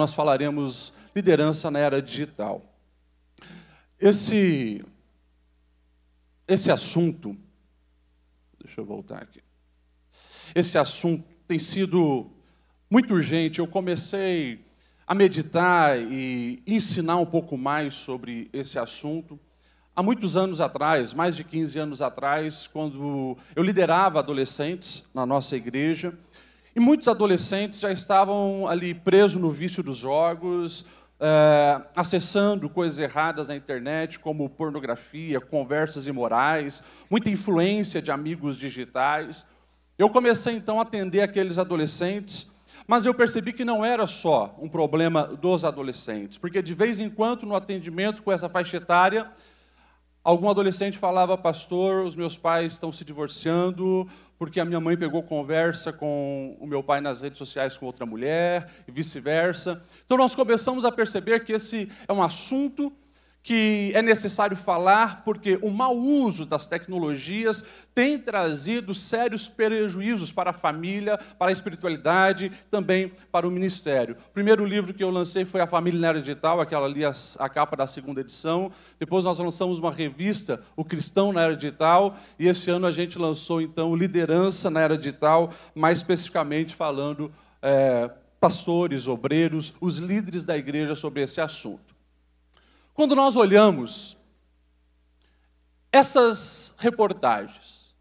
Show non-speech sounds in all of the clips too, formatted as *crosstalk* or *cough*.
Nós falaremos liderança na era digital. Esse esse assunto Deixa eu voltar aqui. Esse assunto tem sido muito urgente. Eu comecei a meditar e ensinar um pouco mais sobre esse assunto há muitos anos atrás, mais de 15 anos atrás, quando eu liderava adolescentes na nossa igreja. E muitos adolescentes já estavam ali presos no vício dos jogos, é, acessando coisas erradas na internet, como pornografia, conversas imorais, muita influência de amigos digitais. Eu comecei então a atender aqueles adolescentes, mas eu percebi que não era só um problema dos adolescentes, porque de vez em quando no atendimento com essa faixa etária, Algum adolescente falava, pastor, os meus pais estão se divorciando porque a minha mãe pegou conversa com o meu pai nas redes sociais com outra mulher e vice-versa. Então nós começamos a perceber que esse é um assunto que é necessário falar porque o mau uso das tecnologias tem trazido sérios prejuízos para a família, para a espiritualidade, também para o ministério. O primeiro livro que eu lancei foi A Família na Era Digital, aquela ali, a, a capa da segunda edição. Depois nós lançamos uma revista, O Cristão na Era Digital, e esse ano a gente lançou, então, Liderança na Era Digital, mais especificamente falando é, pastores, obreiros, os líderes da igreja sobre esse assunto. Quando nós olhamos essas reportagens,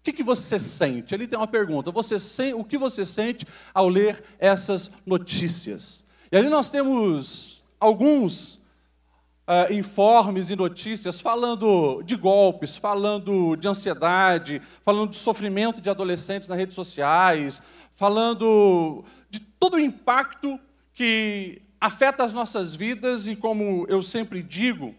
o que, que você sente? Ali tem uma pergunta. Você o que você sente ao ler essas notícias? E ali nós temos alguns uh, informes e notícias falando de golpes, falando de ansiedade, falando de sofrimento de adolescentes nas redes sociais, falando de todo o impacto que afeta as nossas vidas e, como eu sempre digo,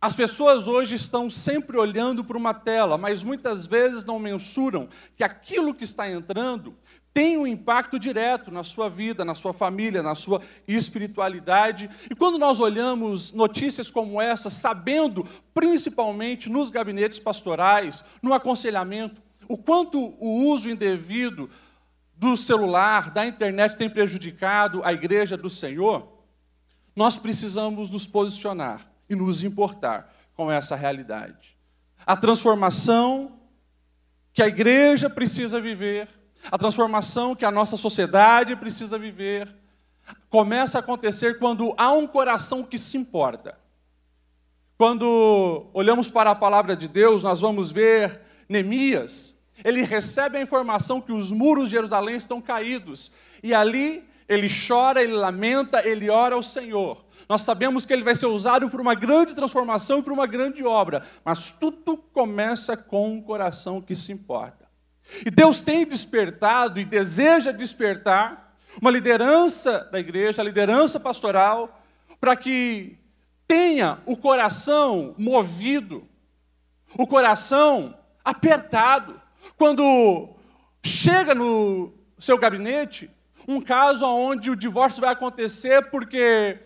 as pessoas hoje estão sempre olhando para uma tela, mas muitas vezes não mensuram que aquilo que está entrando tem um impacto direto na sua vida, na sua família, na sua espiritualidade. E quando nós olhamos notícias como essa, sabendo principalmente nos gabinetes pastorais, no aconselhamento, o quanto o uso indevido do celular, da internet tem prejudicado a igreja do Senhor, nós precisamos nos posicionar e nos importar com essa realidade. A transformação que a igreja precisa viver, a transformação que a nossa sociedade precisa viver, começa a acontecer quando há um coração que se importa. Quando olhamos para a palavra de Deus, nós vamos ver Neemias, ele recebe a informação que os muros de Jerusalém estão caídos. E ali ele chora, ele lamenta, ele ora ao Senhor. Nós sabemos que ele vai ser usado para uma grande transformação e para uma grande obra, mas tudo começa com um coração que se importa. E Deus tem despertado e deseja despertar uma liderança da igreja, a liderança pastoral, para que tenha o coração movido, o coração apertado, quando chega no seu gabinete um caso onde o divórcio vai acontecer porque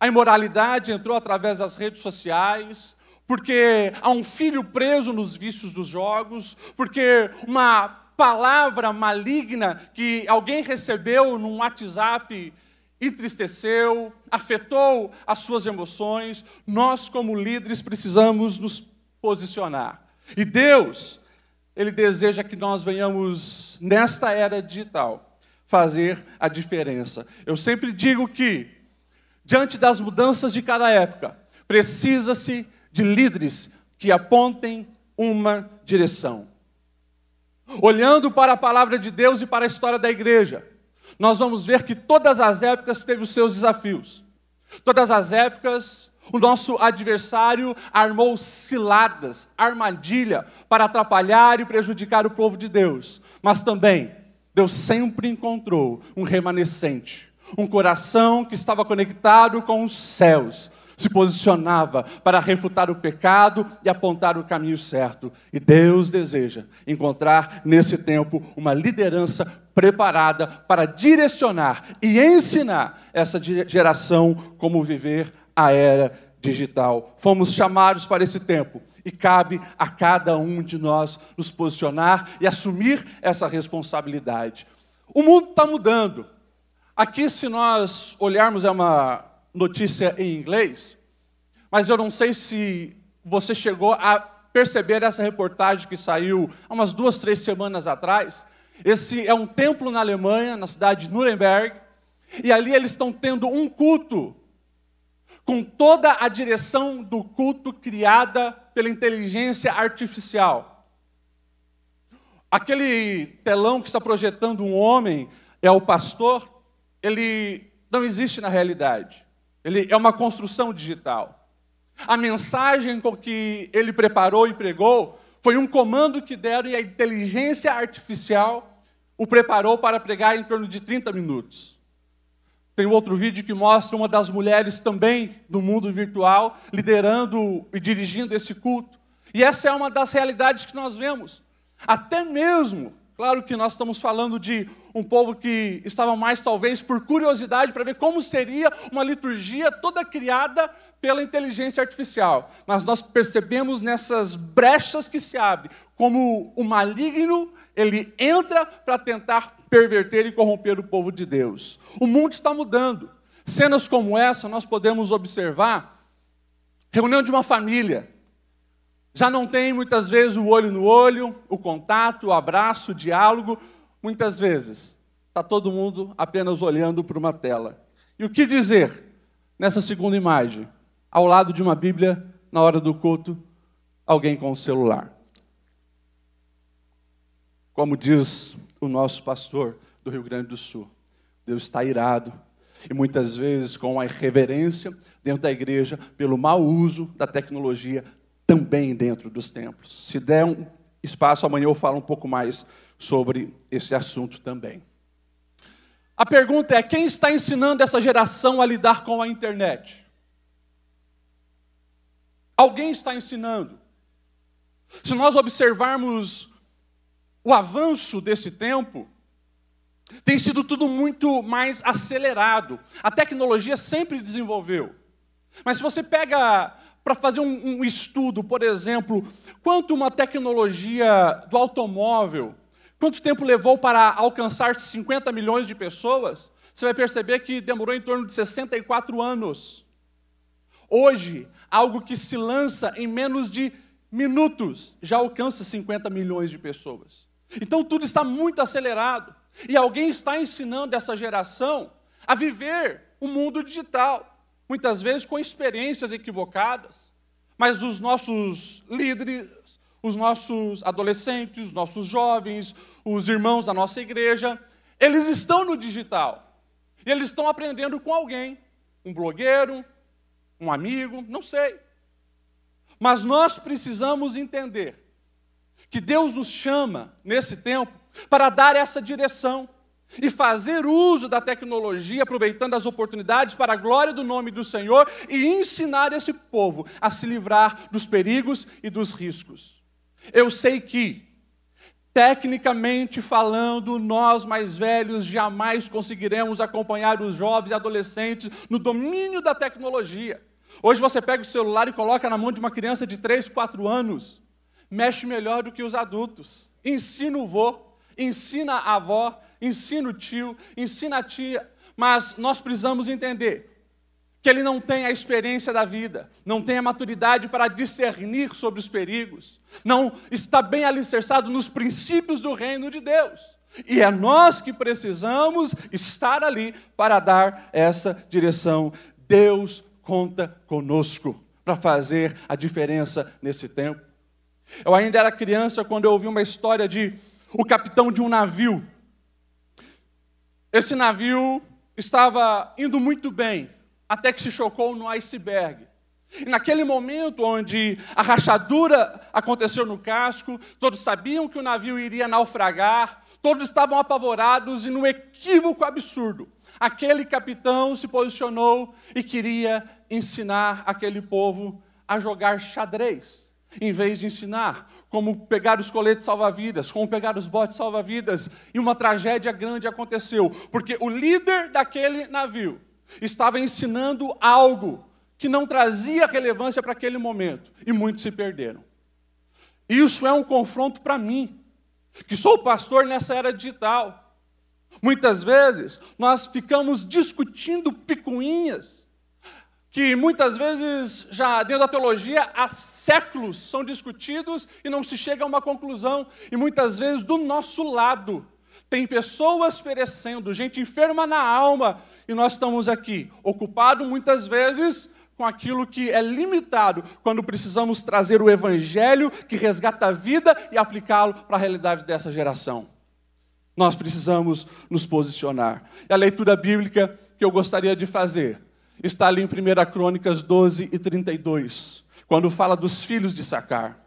a imoralidade entrou através das redes sociais, porque há um filho preso nos vícios dos jogos, porque uma palavra maligna que alguém recebeu num WhatsApp entristeceu, afetou as suas emoções, nós, como líderes, precisamos nos posicionar. E Deus, ele deseja que nós venhamos, nesta era digital, fazer a diferença. Eu sempre digo que, diante das mudanças de cada época, precisa-se de líderes que apontem uma direção. Olhando para a palavra de Deus e para a história da igreja, nós vamos ver que todas as épocas teve os seus desafios. Todas as épocas o nosso adversário armou ciladas, armadilha para atrapalhar e prejudicar o povo de Deus. Mas também, Deus sempre encontrou um remanescente, um coração que estava conectado com os céus, se posicionava para refutar o pecado e apontar o caminho certo. E Deus deseja encontrar nesse tempo uma liderança preparada para direcionar e ensinar essa geração como viver a era digital. Fomos chamados para esse tempo e cabe a cada um de nós nos posicionar e assumir essa responsabilidade. O mundo está mudando. Aqui, se nós olharmos, é uma notícia em inglês, mas eu não sei se você chegou a perceber essa reportagem que saiu há umas duas, três semanas atrás. Esse é um templo na Alemanha, na cidade de Nuremberg, e ali eles estão tendo um culto com toda a direção do culto criada pela inteligência artificial. Aquele telão que está projetando um homem é o pastor, ele não existe na realidade. Ele é uma construção digital. A mensagem com que ele preparou e pregou foi um comando que deram e a inteligência artificial o preparou para pregar em torno de 30 minutos. Tem outro vídeo que mostra uma das mulheres também do mundo virtual liderando e dirigindo esse culto. E essa é uma das realidades que nós vemos. Até mesmo, claro que nós estamos falando de um povo que estava mais talvez por curiosidade para ver como seria uma liturgia toda criada pela inteligência artificial. Mas nós percebemos nessas brechas que se abrem como o maligno ele entra para tentar perverter e corromper o povo de Deus. O mundo está mudando. Cenas como essa nós podemos observar. Reunião de uma família. Já não tem muitas vezes o olho no olho, o contato, o abraço, o diálogo. Muitas vezes está todo mundo apenas olhando para uma tela. E o que dizer nessa segunda imagem? Ao lado de uma Bíblia, na hora do culto, alguém com o celular. Como diz o nosso pastor do Rio Grande do Sul, Deus está irado e muitas vezes com a irreverência dentro da igreja pelo mau uso da tecnologia também dentro dos templos. Se der um espaço, amanhã eu falo um pouco mais sobre esse assunto também. A pergunta é: quem está ensinando essa geração a lidar com a internet? Alguém está ensinando. Se nós observarmos o avanço desse tempo tem sido tudo muito mais acelerado. A tecnologia sempre desenvolveu. Mas se você pega para fazer um, um, estudo, por exemplo, quanto uma tecnologia do automóvel, quanto tempo levou para alcançar 50 milhões de pessoas, você vai perceber que demorou em torno de 64 anos. Hoje, algo que se lança em menos de minutos já alcança 50 milhões de pessoas. Então tudo está muito acelerado. E alguém está ensinando essa geração a viver o mundo digital, muitas vezes com experiências equivocadas. Mas os nossos líderes, os nossos adolescentes, os nossos jovens, os irmãos da nossa igreja, eles estão no digital. E eles estão aprendendo com alguém, um blogueiro, um amigo, não sei. Mas nós precisamos entender que Deus nos chama nesse tempo para dar essa direção e fazer uso da tecnologia, aproveitando as oportunidades para a glória do nome do Senhor e ensinar esse povo a se livrar dos perigos e dos riscos. Eu sei que, tecnicamente falando, nós mais velhos jamais conseguiremos acompanhar os jovens e adolescentes no domínio da tecnologia. Hoje você pega o celular e coloca na mão de uma criança de 3, 4 anos mexe melhor do que os adultos. Ensina o vô, ensina a avó, ensina o tio, ensina a tia. Mas nós precisamos entender que ele não tem a experiência da vida, não tem a maturidade para discernir sobre os perigos, não está bem alicerçado nos princípios do reino de Deus. E é nós que precisamos estar ali para dar essa direção. Deus conta conosco para fazer a diferença nesse tempo. Eu ainda era criança quando eu ouvi uma história de o capitão de um navio. Esse navio estava indo muito bem, até que se chocou no iceberg. E naquele momento onde a rachadura aconteceu no casco, todos sabiam que o navio iria naufragar, todos estavam apavorados e num equívoco absurdo. Aquele capitão se posicionou e queria ensinar aquele povo a jogar xadrez em vez de ensinar como pegar os coletes salva-vidas, como pegar os botes salva-vidas, e uma tragédia grande aconteceu, porque o líder daquele navio estava ensinando algo que não trazia relevância para aquele momento, e muitos se perderam. Isso é um confronto para mim, que sou pastor nessa era digital. Muitas vezes nós ficamos discutindo picuinhas, que muitas vezes já dentro da teologia há séculos são discutidos e não se chega a uma conclusão. E muitas vezes do nosso lado tem pessoas perecendo, gente enferma na alma, e nós estamos aqui, ocupados muitas vezes com aquilo que é limitado, quando precisamos trazer o evangelho que resgata a vida e aplicá-lo para a realidade dessa geração. Nós precisamos nos posicionar. E a leitura bíblica que eu gostaria de fazer está ali em 1 Crônicas 12 e 32, quando fala dos filhos de Sacar.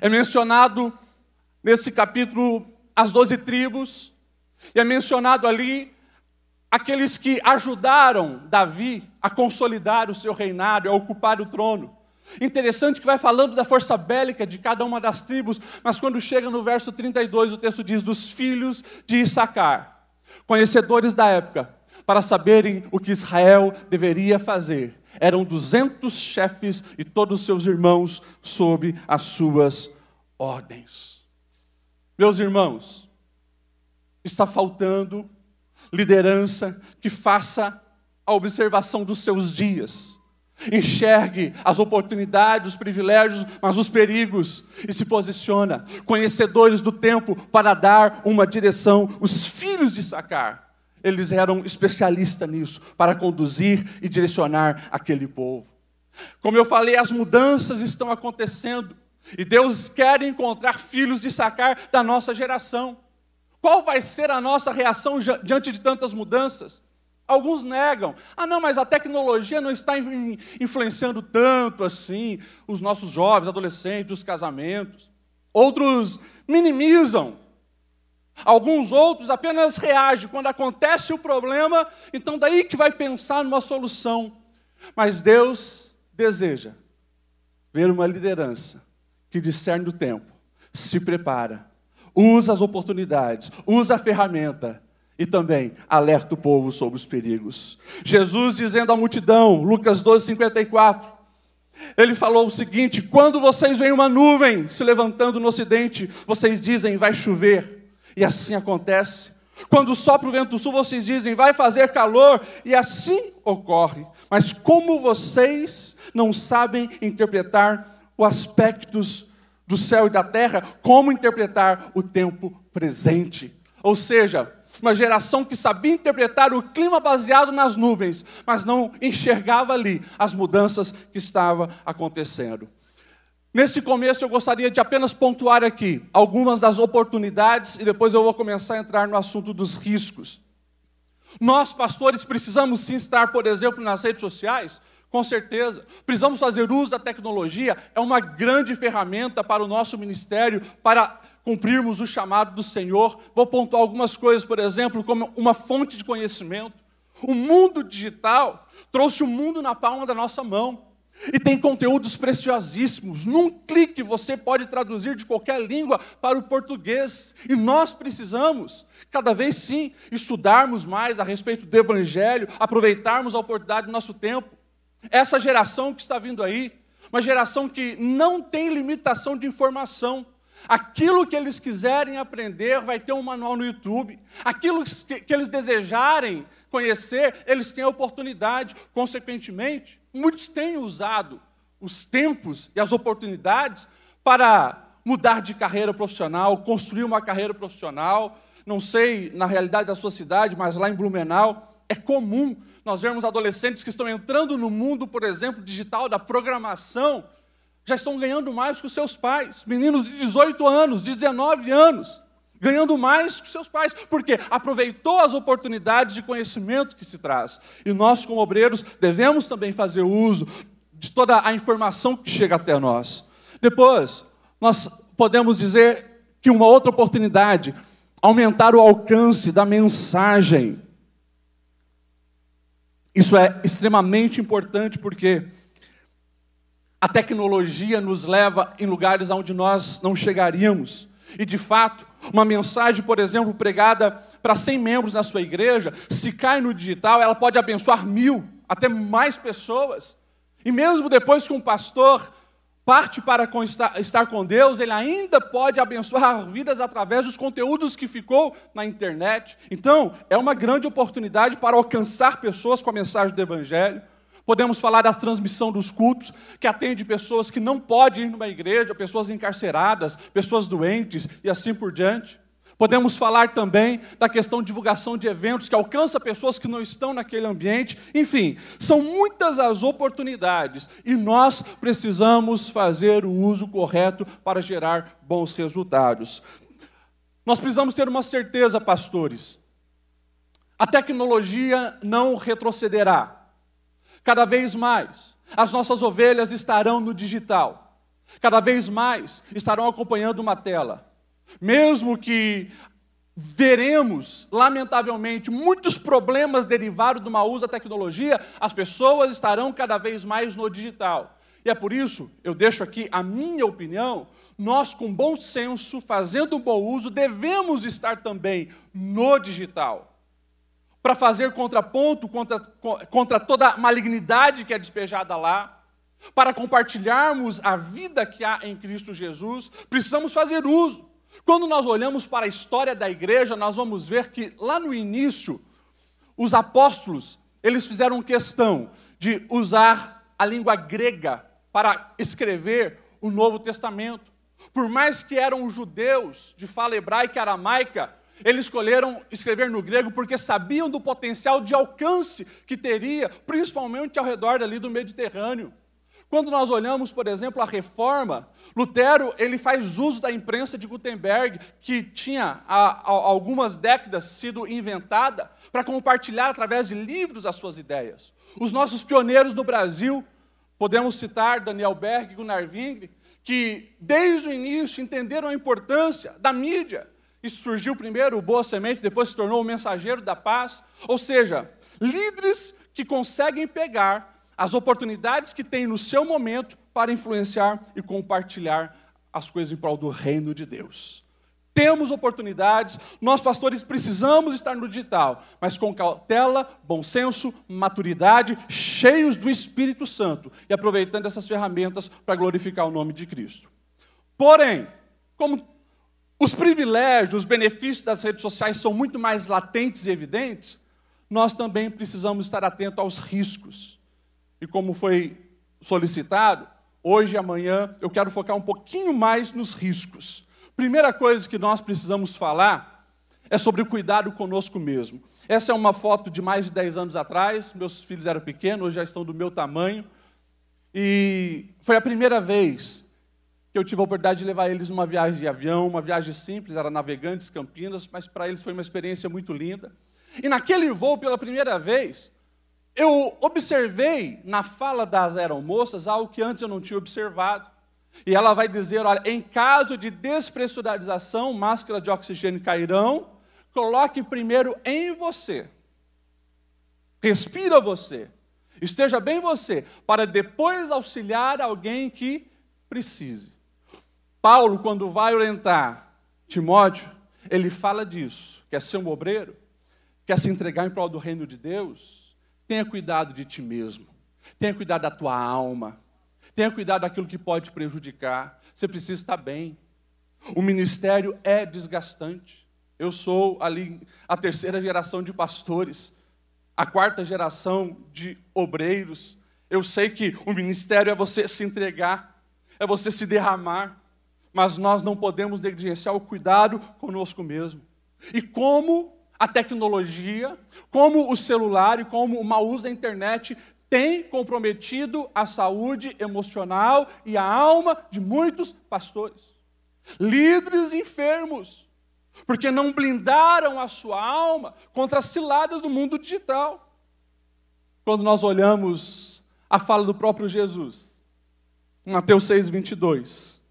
É mencionado nesse capítulo as doze tribos, e é mencionado ali aqueles que ajudaram Davi a consolidar o seu reinado, a ocupar o trono. Interessante que vai falando da força bélica de cada uma das tribos, mas quando chega no verso 32, o texto diz: dos filhos de Issacar, conhecedores da época, para saberem o que Israel deveria fazer. Eram duzentos chefes e todos seus irmãos sob as suas ordens. Meus irmãos, está faltando liderança que faça a observação dos seus dias. Enxergue as oportunidades, os privilégios, mas os perigos, e se posiciona, conhecedores do tempo, para dar uma direção. Os filhos de Sacar, eles eram especialistas nisso, para conduzir e direcionar aquele povo. Como eu falei, as mudanças estão acontecendo, e Deus quer encontrar filhos de Sacar da nossa geração. Qual vai ser a nossa reação diante de tantas mudanças? Alguns negam. Ah, não, mas a tecnologia não está influenciando tanto assim os nossos jovens, adolescentes, os casamentos. Outros minimizam. Alguns outros apenas reagem quando acontece o problema, então daí que vai pensar numa solução. Mas Deus deseja ver uma liderança que discerne o tempo, se prepara usa as oportunidades, usa a ferramenta e também alerta o povo sobre os perigos. Jesus dizendo à multidão, Lucas 12, 54, ele falou o seguinte: quando vocês veem uma nuvem se levantando no ocidente, vocês dizem vai chover, e assim acontece. Quando sopra o vento sul, vocês dizem vai fazer calor, e assim ocorre. Mas como vocês não sabem interpretar os aspectos do céu e da terra, como interpretar o tempo presente. Ou seja, uma geração que sabia interpretar o clima baseado nas nuvens, mas não enxergava ali as mudanças que estavam acontecendo. Nesse começo, eu gostaria de apenas pontuar aqui algumas das oportunidades e depois eu vou começar a entrar no assunto dos riscos. Nós, pastores, precisamos sim estar, por exemplo, nas redes sociais, com certeza. Precisamos fazer uso da tecnologia, é uma grande ferramenta para o nosso ministério, para cumprirmos o chamado do Senhor. Vou pontuar algumas coisas, por exemplo, como uma fonte de conhecimento. O mundo digital trouxe o mundo na palma da nossa mão. E tem conteúdos preciosíssimos. Num clique você pode traduzir de qualquer língua para o português. E nós precisamos, cada vez sim, estudarmos mais a respeito do Evangelho, aproveitarmos a oportunidade do nosso tempo. Essa geração que está vindo aí, uma geração que não tem limitação de informação. Aquilo que eles quiserem aprender, vai ter um manual no YouTube. Aquilo que, eles desejarem conhecer, eles têm a oportunidade. Consequentemente, muitos têm usado os tempos e as oportunidades para mudar de carreira profissional, construir uma carreira profissional. Não sei na realidade da sua cidade, mas lá em Blumenau é comum nós vemos adolescentes que estão entrando no mundo, por exemplo, digital, da programação, já estão ganhando mais que os seus pais. Meninos de 18 anos, de 19 anos, ganhando mais que seus pais, porque aproveitou as oportunidades de conhecimento que se traz. E nós, como obreiros, devemos também fazer uso de toda a informação que chega até nós. Depois, nós podemos dizer que uma outra oportunidade, aumentar o alcance da mensagem. Isso é extremamente importante porque a tecnologia nos leva em lugares onde nós não chegaríamos. E de fato, uma mensagem, por exemplo, pregada para 100 membros na sua igreja, se cai no digital, ela pode abençoar mil, até mais pessoas. E mesmo depois que um pastor parte para estar com Deus, ele ainda pode abençoar vidas através dos conteúdos que ficou na internet. Então, é uma grande oportunidade para alcançar pessoas com a mensagem do Evangelho. Podemos falar da transmissão dos cultos, que atende pessoas que não podem ir numa igreja, pessoas encarceradas, pessoas doentes e assim por diante. Podemos falar também da questão de divulgação de eventos que alcança pessoas que não estão naquele ambiente. Enfim, são muitas as oportunidades e nós precisamos fazer o uso correto para gerar bons resultados. Nós precisamos ter uma certeza, pastores. A tecnologia não retrocederá. Cada vez mais, as nossas ovelhas estarão no digital. Cada vez mais estarão acompanhando uma tela. Mesmo que veremos, lamentavelmente, muitos problemas derivados do mau uso da tecnologia, as pessoas estarão cada vez mais no digital. E é por isso, eu deixo aqui a minha opinião, nós, com bom senso, fazendo um bom uso, devemos estar também no digital. Para fazer contraponto contra, contra toda malignidade que é despejada lá, para compartilharmos a vida que há em Cristo Jesus, precisamos fazer uso. Quando nós olhamos para a história da igreja, nós vamos ver que lá no início, os apóstolos, eles fizeram questão de usar a língua grega para escrever o Novo Testamento. Por mais que eram judeus de fala hebraica e aramaica, eles escolheram escrever no grego porque sabiam do potencial de alcance que teria, principalmente ao redor ali do Mediterrâneo. Quando nós olhamos, por exemplo, a reforma, Lutero ele faz uso da imprensa de Gutenberg, que tinha há, algumas décadas sido inventada, para compartilhar através de livros as suas ideias. Os nossos pioneiros no Brasil, podemos citar Daniel Berg e Gunnar Wingre, que desde o início entenderam a importância da mídia. Isso surgiu primeiro o Boa Semente, depois se tornou o Mensageiro da Paz. Ou seja, líderes que conseguem pegar as oportunidades que tem no seu momento para influenciar e compartilhar as coisas em prol do reino de Deus. Temos oportunidades, nós pastores precisamos estar no digital, mas com cautela, bom senso, maturidade, cheios do Espírito Santo e aproveitando essas ferramentas para glorificar o nome de Cristo. Porém, como os privilégios, os benefícios das redes sociais são muito mais latentes e evidentes, nós também precisamos estar atentos aos riscos e como foi solicitado, hoje e amanhã eu quero focar um pouquinho mais nos riscos. Primeira coisa que nós precisamos falar é sobre o cuidado conosco mesmo. Essa é uma foto de mais de 10 anos atrás, meus filhos eram pequenos, hoje já estão do meu tamanho. E foi a primeira vez que eu tive a oportunidade de levar eles numa viagem de avião, uma viagem simples, era Navegantes, Campinas, mas para eles foi uma experiência muito linda. E naquele voo, pela primeira vez, eu observei na fala das aeromoças algo que antes eu não tinha observado. E ela vai dizer: olha, em caso de despressurização, máscaras de oxigênio cairão, coloque primeiro em você. Respira você. Esteja bem você, para depois auxiliar alguém que precise. Paulo, quando vai orientar Timóteo, ele fala disso: quer ser um obreiro, quer se entregar em prol do reino de Deus Tenha cuidado de ti mesmo. Tenha cuidado da tua alma. Tenha cuidado daquilo que pode prejudicar. Você precisa estar bem. O ministério é desgastante. Eu sou ali a terceira geração de pastores, a quarta geração de obreiros. Eu sei que o ministério é você se entregar, é você se derramar, mas nós não podemos negligenciar o cuidado conosco mesmo. E como a tecnologia, como o celular e como o mau uso da internet tem comprometido a saúde emocional e a alma de muitos pastores. Líderes enfermos, porque não blindaram a sua alma contra as ciladas do mundo digital. Quando nós olhamos a fala do próprio Jesus, Mateus 6, 22,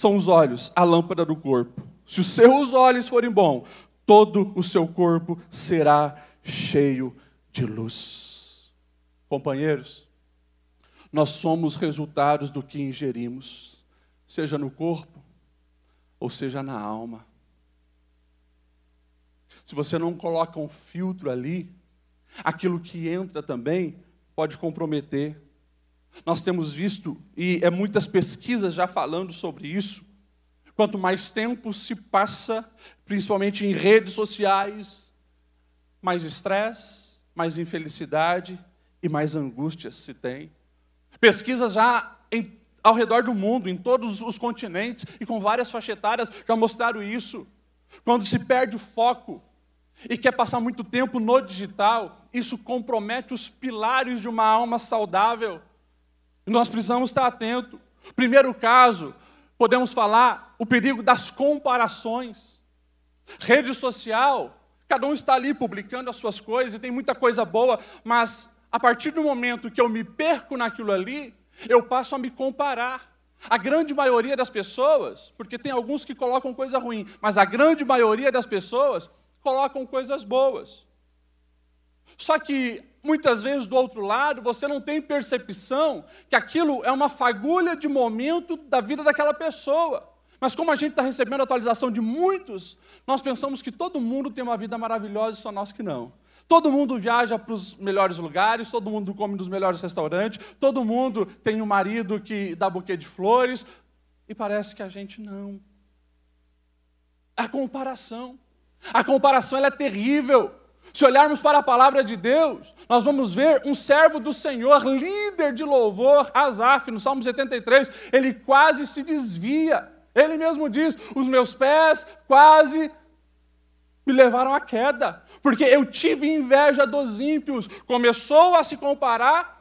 são os olhos, a lâmpada do corpo. Se os seus olhos forem bons, todo o seu corpo será cheio de luz. Companheiros, nós somos resultados do que ingerimos, seja no corpo ou seja na alma. Se você não coloca um filtro ali, aquilo que entra também pode comprometer. Nós temos visto, e é muitas pesquisas já falando sobre isso, quanto mais tempo se passa, principalmente em redes sociais, mais estresse, mais infelicidade e mais angústias se tem. Pesquisas já em, ao redor do mundo, em todos os continentes e com várias faixas etárias já mostraram isso. Quando se perde o foco e quer passar muito tempo no digital, isso compromete os pilares de uma alma saudável. Nós precisamos estar atentos. Primeiro caso, podemos falar o perigo das comparações. Rede social, cada um está ali publicando as suas coisas e tem muita coisa boa, mas a partir do momento que eu me perco naquilo ali, eu passo a me comparar. A grande maioria das pessoas, porque tem alguns que colocam coisa ruim, mas a grande maioria das pessoas colocam coisas boas. Só que muitas vezes do outro lado você não tem percepção que aquilo é uma fagulha de momento da vida daquela pessoa. Mas como a gente está recebendo atualização de muitos, nós pensamos que todo mundo tem uma vida maravilhosa e só nós que não. Todo mundo viaja para os melhores lugares, todo mundo come nos melhores restaurantes, todo mundo tem um marido que dá buquê de flores, e parece que a gente não. A comparação. A comparação ela é terrível. Se olharmos para a palavra de Deus, nós vamos ver um servo do Senhor, líder de louvor, Asaf, no Salmo 73, ele quase se desvia. Ele mesmo diz: Os meus pés quase me levaram à queda, porque eu tive inveja dos ímpios. Começou a se comparar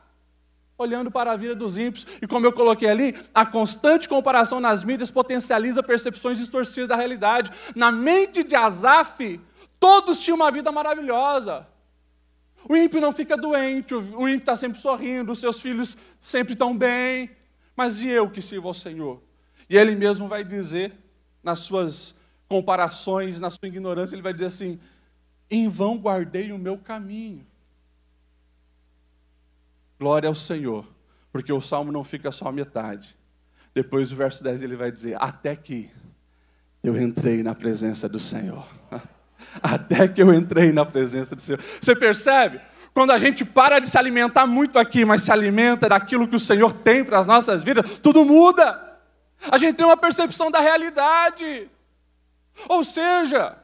olhando para a vida dos ímpios. E como eu coloquei ali, a constante comparação nas mídias potencializa percepções distorcidas da realidade. Na mente de Asaf, todos tinham uma vida maravilhosa. O ímpio não fica doente, o ímpio está sempre sorrindo, os seus filhos sempre estão bem. Mas e eu que sirvo ao Senhor? E ele mesmo vai dizer, nas suas comparações, na sua ignorância, ele vai dizer assim: em vão guardei o meu caminho. Glória ao Senhor, porque o salmo não fica só a metade. Depois, o verso 10, ele vai dizer: Até que eu entrei na presença do Senhor. *laughs* Até que eu entrei na presença do Senhor. Você percebe? Quando a gente para de se alimentar muito aqui, mas se alimenta daquilo que o Senhor tem para as nossas vidas, tudo muda. A gente tem uma percepção da realidade. Ou seja,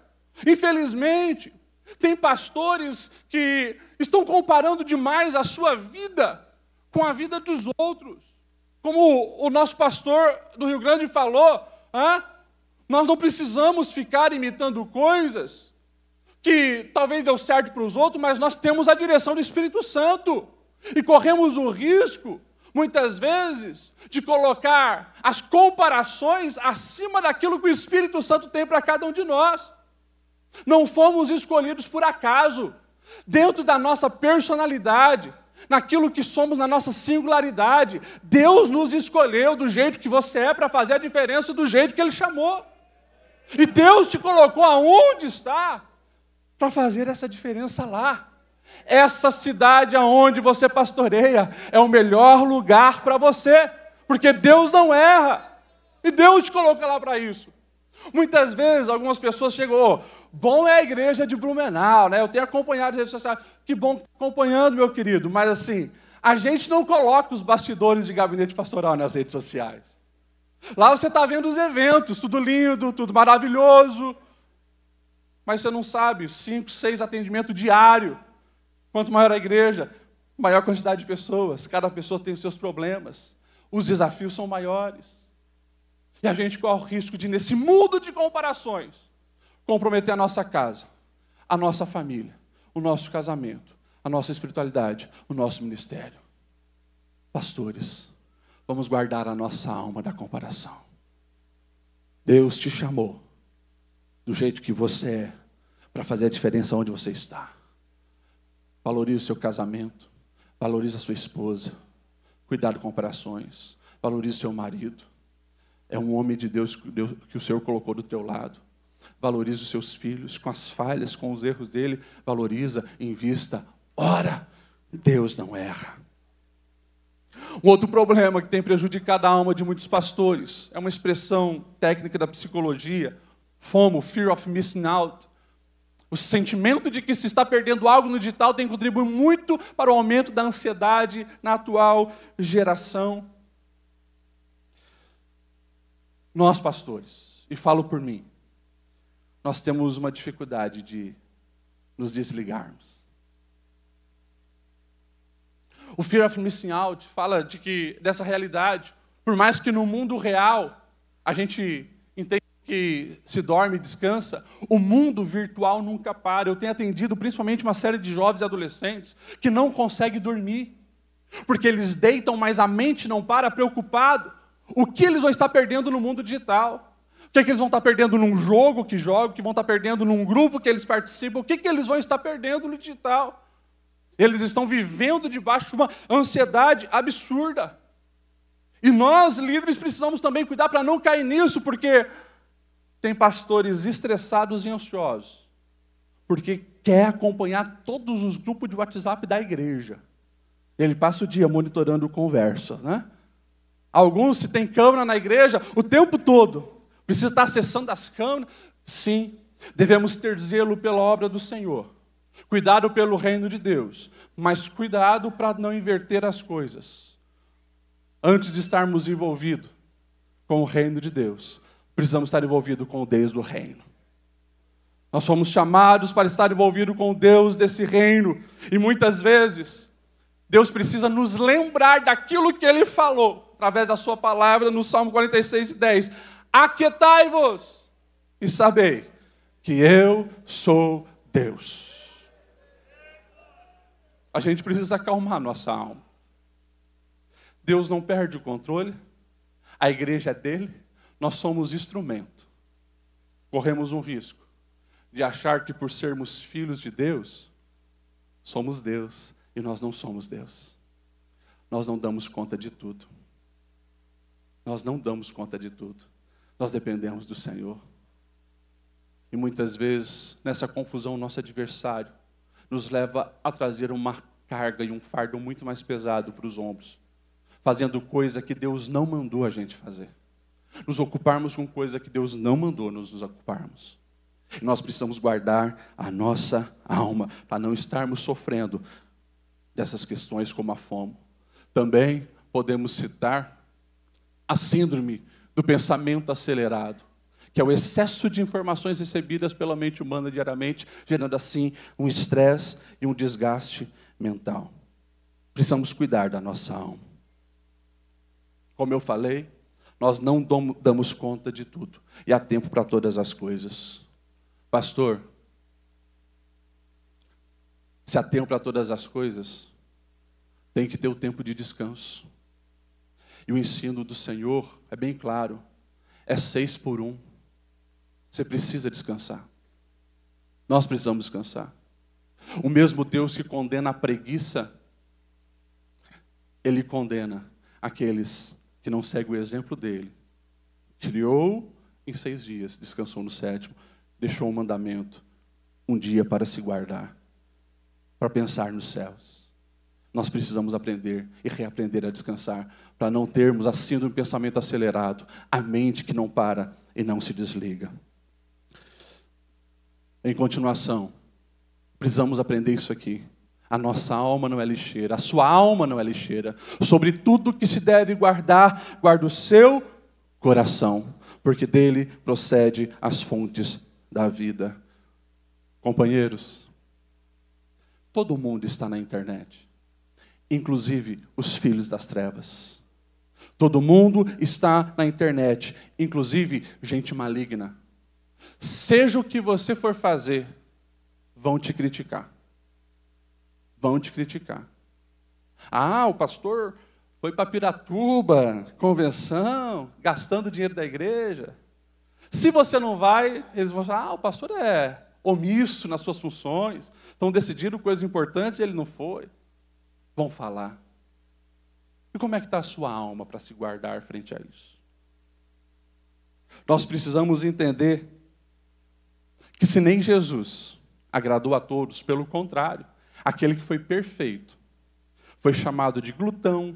infelizmente, tem pastores que estão comparando demais a sua vida com a vida dos outros. Como o nosso pastor do Rio Grande falou, hein? Nós não precisamos ficar imitando coisas que talvez deu certo para os outros, mas nós temos a direção do Espírito Santo e corremos o risco muitas vezes, de colocar as comparações acima daquilo que o Espírito Santo tem para cada um de nós. Não fomos escolhidos por acaso, dentro da nossa personalidade, naquilo que somos na nossa singularidade. Deus nos escolheu do jeito que você é para fazer a diferença do jeito que Ele chamou. E Deus te colocou aonde está para fazer essa diferença lá. Essa cidade aonde você pastoreia é o melhor lugar para você, porque Deus não erra. E Deus te coloca lá para isso. Muitas vezes algumas pessoas chegam, bom é a igreja de Blumenau, né? Eu tenho acompanhado as redes sociais. Que bom acompanhando, meu querido, mas assim, a gente não coloca os bastidores de gabinete pastoral nas redes sociais. Lá você está vendo os eventos, tudo lindo, tudo maravilhoso. Mas você não sabe, cinco, seis atendimentos diários. Quanto maior a igreja, maior quantidade de pessoas, cada pessoa tem os seus problemas, os desafios são maiores. E a gente corre o risco de, nesse mundo de comparações, comprometer a nossa casa, a nossa família, o nosso casamento, a nossa espiritualidade, o nosso ministério. Pastores, vamos guardar a nossa alma da comparação. Deus te chamou do jeito que você é para fazer a diferença onde você está. Valorize o seu casamento. Valorize a sua esposa. Cuidado com operações. Valorize seu marido. É um homem de Deus que o Senhor colocou do teu lado. Valorize os seus filhos, com as falhas, com os erros dele. Valoriza, invista, ora. Deus não erra. Um outro problema que tem prejudicado a alma de muitos pastores é uma expressão técnica da psicologia, FOMO, Fear of Missing Out. O sentimento de que se está perdendo algo no digital tem contribuído muito para o aumento da ansiedade na atual geração. Nós, pastores, e falo por mim, nós temos uma dificuldade de nos desligarmos. O Fear of Missing Out fala de que dessa realidade, por mais que no mundo real a gente entenda que se dorme e descansa, o mundo virtual nunca para. Eu tenho atendido principalmente uma série de jovens e adolescentes que não conseguem dormir, porque eles deitam, mas a mente não para, preocupado. O que eles vão estar perdendo no mundo digital? O que, é que eles vão estar perdendo num jogo que jogam, que vão estar perdendo num grupo que eles participam? O que, é que eles vão estar perdendo no digital? Eles estão vivendo debaixo de uma ansiedade absurda. E nós, líderes, precisamos também cuidar para não cair nisso, porque tem pastores estressados e ansiosos, porque quer acompanhar todos os grupos de WhatsApp da igreja. Ele passa o dia monitorando conversas, né? Alguns, se tem câmera na igreja, o tempo todo, precisa estar acessando as câmeras. Sim, devemos ter zelo pela obra do Senhor. Cuidado pelo reino de Deus, mas cuidado para não inverter as coisas. Antes de estarmos envolvidos com o reino de Deus, precisamos estar envolvidos com o Deus do reino. Nós somos chamados para estar envolvidos com o Deus desse reino, e muitas vezes Deus precisa nos lembrar daquilo que Ele falou, através da Sua palavra no Salmo 46, 10. Aquietai-vos e sabei que eu sou Deus. A gente precisa acalmar nossa alma. Deus não perde o controle, a igreja é dele, nós somos instrumento. Corremos um risco de achar que por sermos filhos de Deus, somos Deus e nós não somos Deus. Nós não damos conta de tudo. Nós não damos conta de tudo. Nós dependemos do Senhor. E muitas vezes, nessa confusão, nosso adversário nos leva a trazer uma carga e um fardo muito mais pesado para os ombros, fazendo coisa que Deus não mandou a gente fazer. Nos ocuparmos com coisa que Deus não mandou nos, ocuparmos. E nós precisamos guardar a nossa alma para não estarmos sofrendo dessas questões como a fome. Também podemos citar a síndrome do pensamento acelerado que é o excesso de informações recebidas pela mente humana diariamente, gerando assim um estresse e um desgaste mental. Precisamos cuidar da nossa alma. Como eu falei, nós não damos conta de tudo, e há tempo para todas as coisas. Pastor, se há tempo para todas as coisas, tem que ter o tempo de descanso. E o ensino do Senhor é bem claro: é seis por um. Você precisa descansar. Nós precisamos descansar. O mesmo Deus que condena a preguiça, Ele condena aqueles que não seguem o exemplo dele. Criou em seis dias, descansou no sétimo, deixou um mandamento, um dia para se guardar, para pensar nos céus. Nós precisamos aprender e reaprender a descansar, para não termos assim um pensamento acelerado, a mente que não para e não se desliga. Em continuação, precisamos aprender isso aqui. A nossa alma não é lixeira, a sua alma não é lixeira. Sobre tudo que se deve guardar, guarda o seu coração, porque dele procede as fontes da vida. Companheiros, todo mundo está na internet, inclusive os filhos das trevas. Todo mundo está na internet, inclusive gente maligna. Seja o que você for fazer, vão te criticar. Vão te criticar. Ah, o pastor foi para Piratuba, convenção, gastando dinheiro da igreja. Se você não vai, eles vão falar: ah, o pastor é omisso nas suas funções, estão decidindo coisas importantes e ele não foi. Vão falar. E como é que está a sua alma para se guardar frente a isso? Nós precisamos entender que se nem Jesus agradou a todos, pelo contrário, aquele que foi perfeito foi chamado de glutão,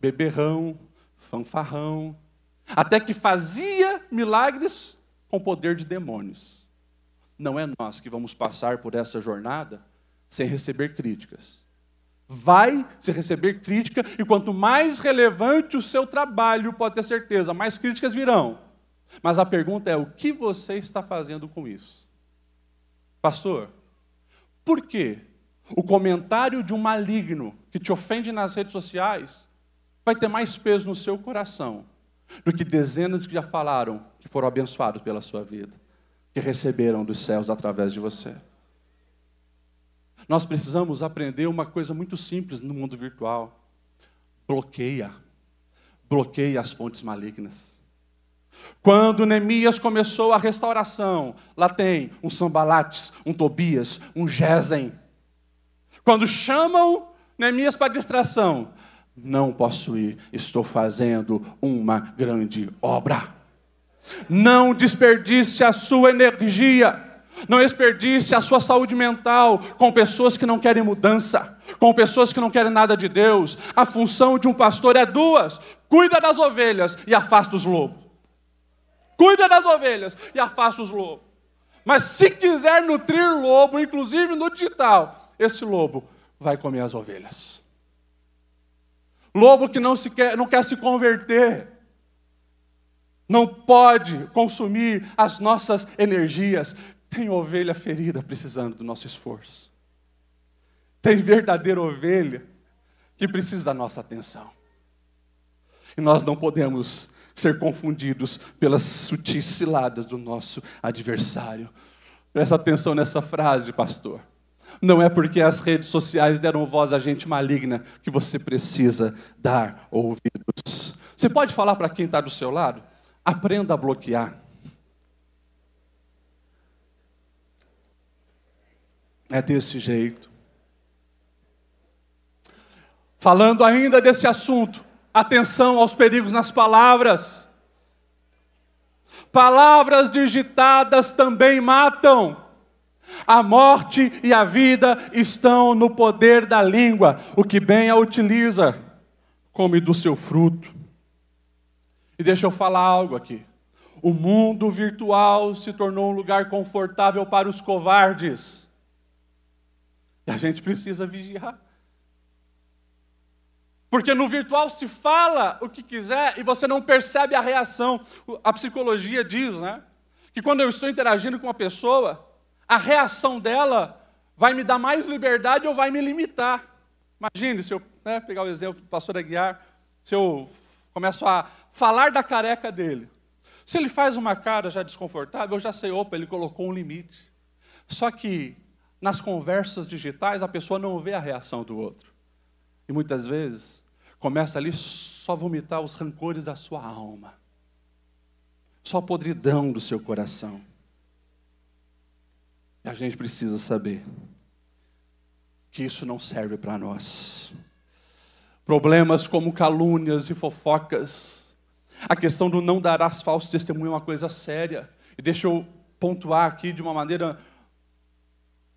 beberrão, fanfarrão, até que fazia milagres com poder de demônios. não é nós que vamos passar por essa jornada sem receber críticas. Vai se receber crítica, e quanto mais relevante o seu trabalho, pode ter certeza, mais críticas virão. Mas a pergunta é: o que você está fazendo com isso? Pastor, por que o comentário de um maligno que te ofende nas redes sociais vai ter mais peso no seu coração do que dezenas que já falaram que foram abençoados pela sua vida, que receberam dos céus através de você? Nós precisamos aprender uma coisa muito simples no mundo virtual: bloqueia, bloqueia as fontes malignas. Quando Neemias começou a restauração, lá tem um Sambalates, um Tobias, um Gesem. Quando chamam Neemias para distração, não posso ir, estou fazendo uma grande obra. Não desperdice a sua energia, não desperdice a sua saúde mental com pessoas que não querem mudança, com pessoas que não querem nada de Deus. A função de um pastor é duas: cuida das ovelhas e afasta os lobos. Cuida das ovelhas e afasta os lobos. Mas se quiser nutrir lobo, inclusive no digital, esse lobo vai comer as ovelhas. Lobo que não, se quer, não quer se converter, não pode consumir as nossas energias. Tem ovelha ferida precisando do nosso esforço. Tem verdadeira ovelha que precisa da nossa atenção. E nós não podemos ser confundidos pelas sutis ciladas do nosso adversário. Presta atenção nessa frase, pastor. Não é porque as redes sociais deram voz a gente maligna que você precisa dar ouvidos. Você pode falar para quem está do seu lado? Aprenda a bloquear. É desse jeito. Falando ainda desse assunto, Atenção aos perigos nas palavras. Palavras digitadas também matam. A morte e a vida estão no poder da língua. O que bem a utiliza, come do seu fruto. E deixa eu falar algo aqui. O mundo virtual se tornou um lugar confortável para os covardes. E a gente precisa vigiar. Porque no virtual se fala o que quiser e você não percebe a reação. A psicologia diz, né? Que quando eu estou interagindo com uma pessoa, a reação dela vai me dar mais liberdade ou vai me limitar. Imagine se eu né, pegar o exemplo do pastor Aguiar, se eu começo a falar da careca dele. Se ele faz uma cara já desconfortável, eu já sei, opa, ele colocou um limite. Só que nas conversas digitais a pessoa não vê a reação do outro. E muitas vezes começa ali só vomitar os rancores da sua alma, só a podridão do seu coração. E a gente precisa saber que isso não serve para nós. Problemas como calúnias e fofocas, a questão do não darás falso testemunho é uma coisa séria. E deixa eu pontuar aqui de uma maneira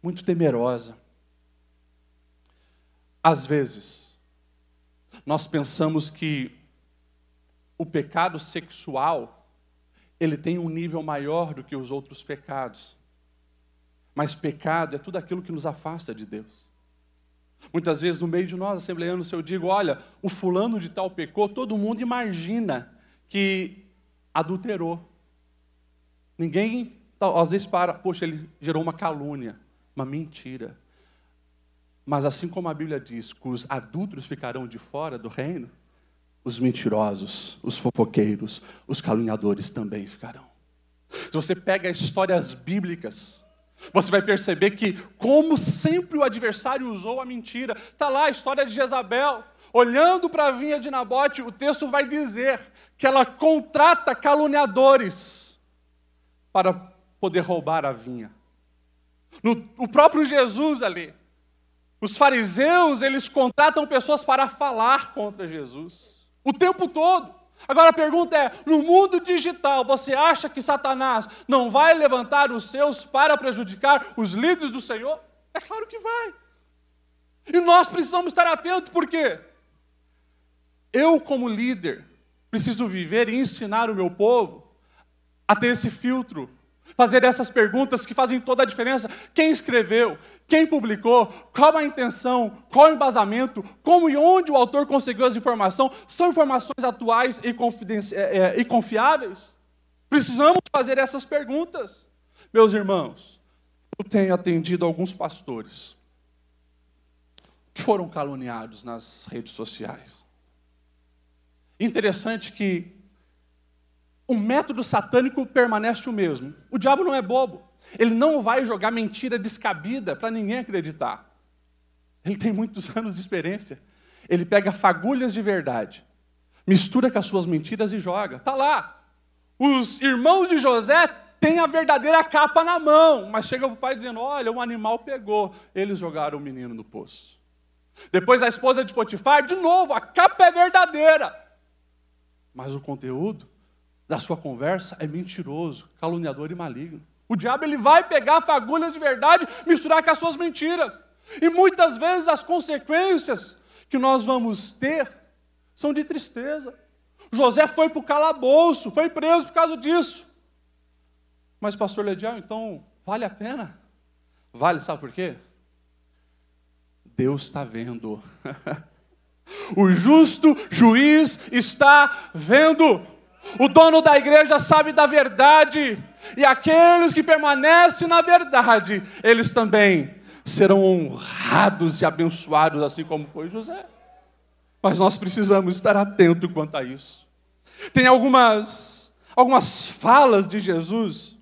muito temerosa. Às vezes, nós pensamos que o pecado sexual ele tem um nível maior do que os outros pecados. Mas pecado é tudo aquilo que nos afasta de Deus. Muitas vezes no meio de nós, assembleanos, eu digo, olha, o fulano de tal pecou, todo mundo imagina que adulterou. Ninguém, às vezes, para, poxa, ele gerou uma calúnia, uma mentira. Mas assim como a Bíblia diz que os adultos ficarão de fora do reino, os mentirosos, os fofoqueiros, os caluniadores também ficarão. Se você pega histórias bíblicas, você vai perceber que, como sempre o adversário usou a mentira, está lá a história de Jezabel, olhando para a vinha de Nabote, o texto vai dizer que ela contrata caluniadores para poder roubar a vinha. No, o próprio Jesus ali, os fariseus, eles contratam pessoas para falar contra Jesus. O tempo todo. Agora a pergunta é: no mundo digital, você acha que Satanás não vai levantar os seus para prejudicar os líderes do Senhor? É claro que vai. E nós precisamos estar atentos, por quê? Eu, como líder, preciso viver e ensinar o meu povo a ter esse filtro fazer essas perguntas que fazem toda a diferença. Quem escreveu? Quem publicou? Qual a intenção? Qual o embasamento? Como e onde o autor conseguiu as informações? São informações atuais e, é, é, e confiáveis? Precisamos fazer essas perguntas. Meus irmãos, eu tenho atendido alguns pastores que foram caluniados nas redes sociais. Interessante que o método satânico permanece o mesmo. O diabo não é bobo. Ele não vai jogar mentira descabida para ninguém acreditar. Ele tem muitos *laughs* anos de experiência. Ele pega fagulhas de verdade, mistura com as suas mentiras e joga. Tá lá. Os irmãos de José têm a verdadeira capa na mão, mas chega o pai dizendo: Olha, um animal pegou. Eles jogaram o menino no poço. Depois a esposa de Potifar, de novo, a capa é verdadeira. Mas o conteúdo da sua conversa é mentiroso, caluniador e maligno. O diabo ele vai pegar fagulhas de verdade, misturar com as suas mentiras. E muitas vezes as consequências que nós vamos ter são de tristeza. José foi para o calabouço, foi preso por causa disso. Mas, pastor Ledial, então vale a pena? Vale, sabe por quê? Deus está vendo. *laughs* o justo juiz está vendo. O dono da igreja sabe da verdade, e aqueles que permanecem na verdade, eles também serão honrados e abençoados, assim como foi José. Mas nós precisamos estar atentos quanto a isso. Tem algumas, algumas falas de Jesus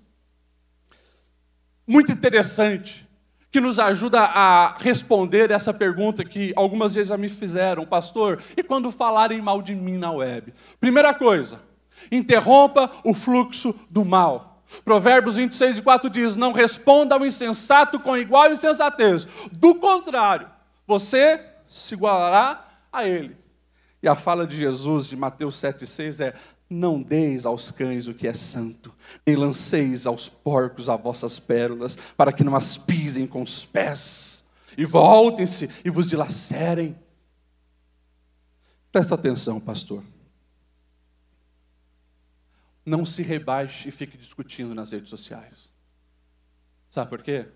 muito interessante que nos ajuda a responder essa pergunta que algumas vezes já me fizeram, pastor, e quando falarem mal de mim na web? Primeira coisa, interrompa o fluxo do mal. Provérbios 26 e 4 diz: Não responda ao insensato com igual insensatez. Do contrário, você se igualará a ele. E a fala de Jesus de Mateus 7,6 é: Não deis aos cães o que é santo, nem lanceis aos porcos as vossas pérolas, para que não as pisem com os pés, e voltem-se e vos dilacerem. Presta atenção, pastor. Não se rebaixe e fique discutindo nas redes sociais. Sabe por quê?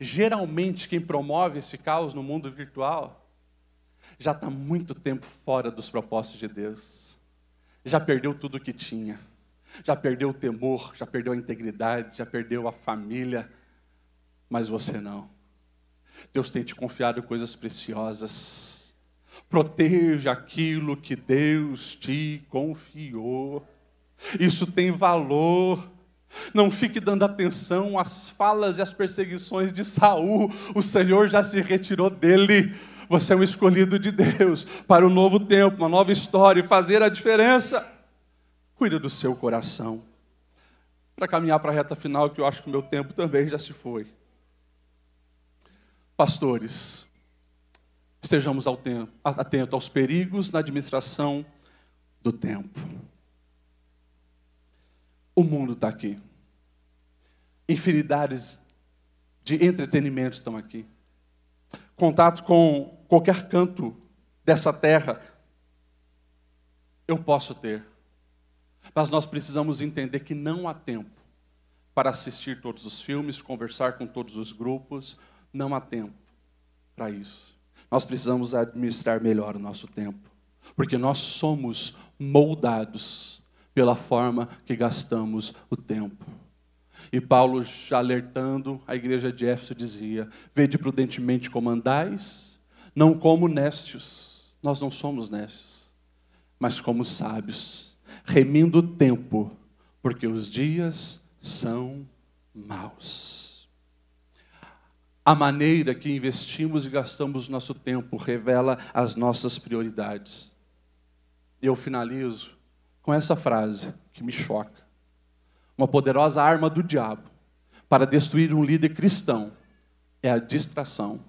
Geralmente, quem promove esse caos no mundo virtual já está muito tempo fora dos propósitos de Deus. Já perdeu tudo o que tinha. Já perdeu o temor, já perdeu a integridade, já perdeu a família. Mas você não. Deus tem te confiado coisas preciosas. Proteja aquilo que Deus te confiou. Isso tem valor. Não fique dando atenção às falas e às perseguições de Saul. O Senhor já se retirou dele. Você é um escolhido de Deus para um novo tempo, uma nova história e fazer a diferença. Cuida do seu coração. Para caminhar para a reta final, que eu acho que o meu tempo também já se foi. Pastores, estejamos atentos aos perigos na administração do tempo. O mundo está aqui. Infinidades de entretenimentos estão aqui. Contato com qualquer canto dessa terra eu posso ter. Mas nós precisamos entender que não há tempo para assistir todos os filmes, conversar com todos os grupos, não há tempo para isso. Nós precisamos administrar melhor o nosso tempo, porque nós somos moldados pela forma que gastamos o tempo. E Paulo, já alertando a igreja de Éfeso, dizia: Vede prudentemente como andais, não como nécios. Nós não somos nécios, mas como sábios, remindo o tempo, porque os dias são maus. A maneira que investimos e gastamos nosso tempo revela as nossas prioridades. Eu finalizo com essa frase que me choca. Uma poderosa arma do diabo para destruir um líder cristão é a distração.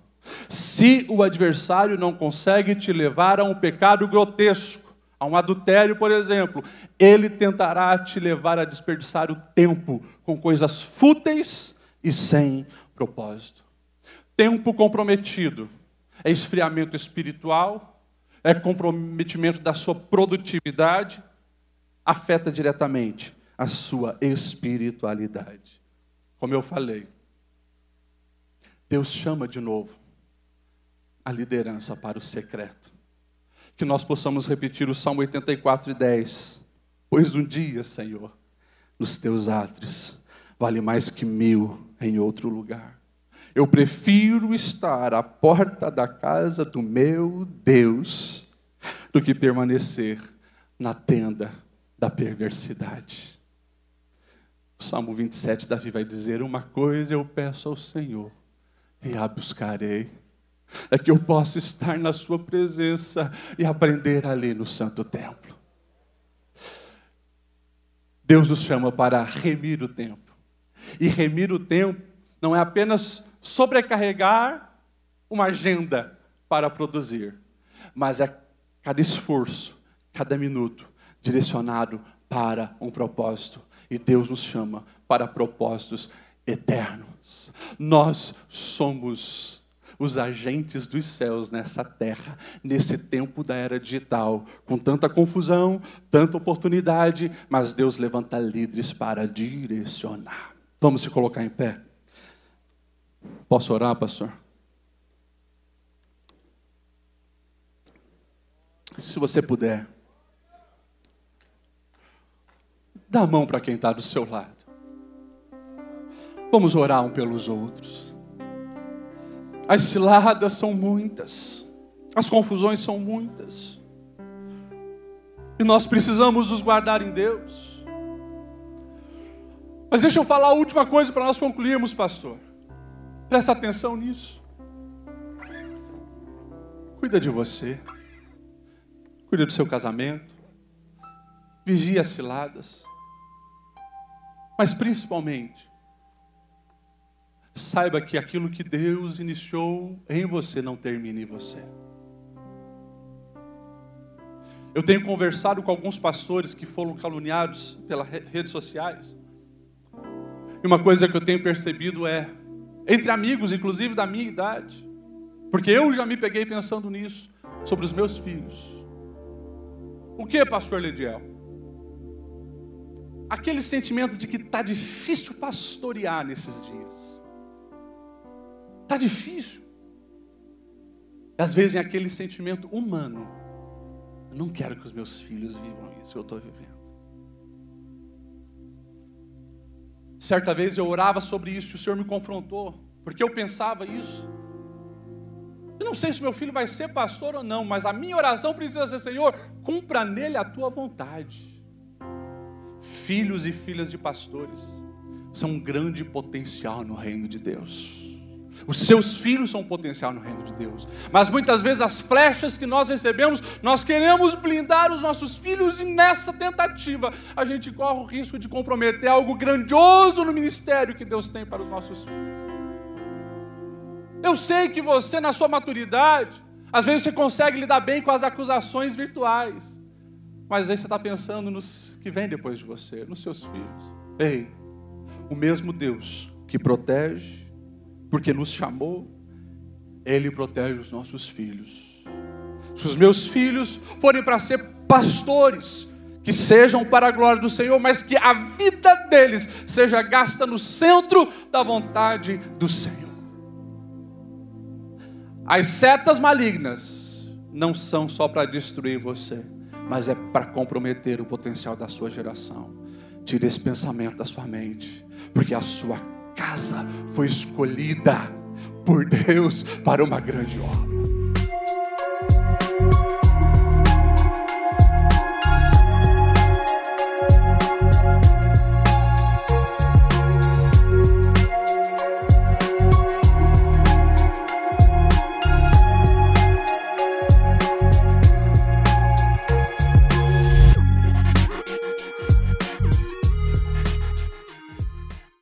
Se o adversário não consegue te levar a um pecado grotesco, a um adultério, por exemplo, ele tentará te levar a desperdiçar o tempo com coisas fúteis e sem propósito. Tempo comprometido é esfriamento espiritual, é comprometimento da sua produtividade, afeta diretamente a sua espiritualidade. Como eu falei, Deus chama de novo a liderança para o secreto. Que nós possamos repetir o Salmo 84 e 10. Pois um dia, Senhor, nos teus átrios vale mais que mil em outro lugar. Eu prefiro estar à porta da casa do meu Deus do que permanecer na tenda da perversidade. O Salmo 27, Davi vai dizer: Uma coisa eu peço ao Senhor, e a buscarei, é que eu possa estar na Sua presença e aprender ali no Santo Templo. Deus nos chama para remir o tempo, e remir o tempo não é apenas sobrecarregar uma agenda para produzir, mas é cada esforço, cada minuto direcionado para um propósito. E Deus nos chama para propósitos eternos. Nós somos os agentes dos céus nessa terra, nesse tempo da era digital, com tanta confusão, tanta oportunidade, mas Deus levanta líderes para direcionar. Vamos se colocar em pé. Posso orar, pastor? Se você puder, dá a mão para quem está do seu lado. Vamos orar um pelos outros. As ciladas são muitas, as confusões são muitas, e nós precisamos nos guardar em Deus. Mas deixa eu falar a última coisa para nós concluirmos, pastor. Presta atenção nisso. Cuida de você. Cuida do seu casamento. Vigia as ciladas. Mas principalmente, saiba que aquilo que Deus iniciou em você não termina em você. Eu tenho conversado com alguns pastores que foram caluniados pelas redes sociais. E uma coisa que eu tenho percebido é entre amigos, inclusive da minha idade, porque eu já me peguei pensando nisso, sobre os meus filhos. O que, pastor Lediel? Aquele sentimento de que está difícil pastorear nesses dias. Está difícil. Às vezes vem aquele sentimento humano. Eu não quero que os meus filhos vivam isso eu estou vivendo. Certa vez eu orava sobre isso e o Senhor me confrontou, porque eu pensava isso. Eu não sei se meu filho vai ser pastor ou não, mas a minha oração precisa ser: Senhor, cumpra nele a tua vontade. Filhos e filhas de pastores são um grande potencial no reino de Deus. Os seus filhos são um potencial no reino de Deus. Mas muitas vezes as flechas que nós recebemos, nós queremos blindar os nossos filhos e nessa tentativa a gente corre o risco de comprometer algo grandioso no ministério que Deus tem para os nossos filhos. Eu sei que você, na sua maturidade, às vezes você consegue lidar bem com as acusações virtuais. Mas aí você está pensando nos que vem depois de você, nos seus filhos. Ei, o mesmo Deus que protege, porque nos chamou, Ele protege os nossos filhos. Se os meus filhos forem para ser pastores, que sejam para a glória do Senhor, mas que a vida deles seja gasta no centro da vontade do Senhor. As setas malignas não são só para destruir você, mas é para comprometer o potencial da sua geração. Tire esse pensamento da sua mente, porque a sua casa foi escolhida por Deus para uma grande obra.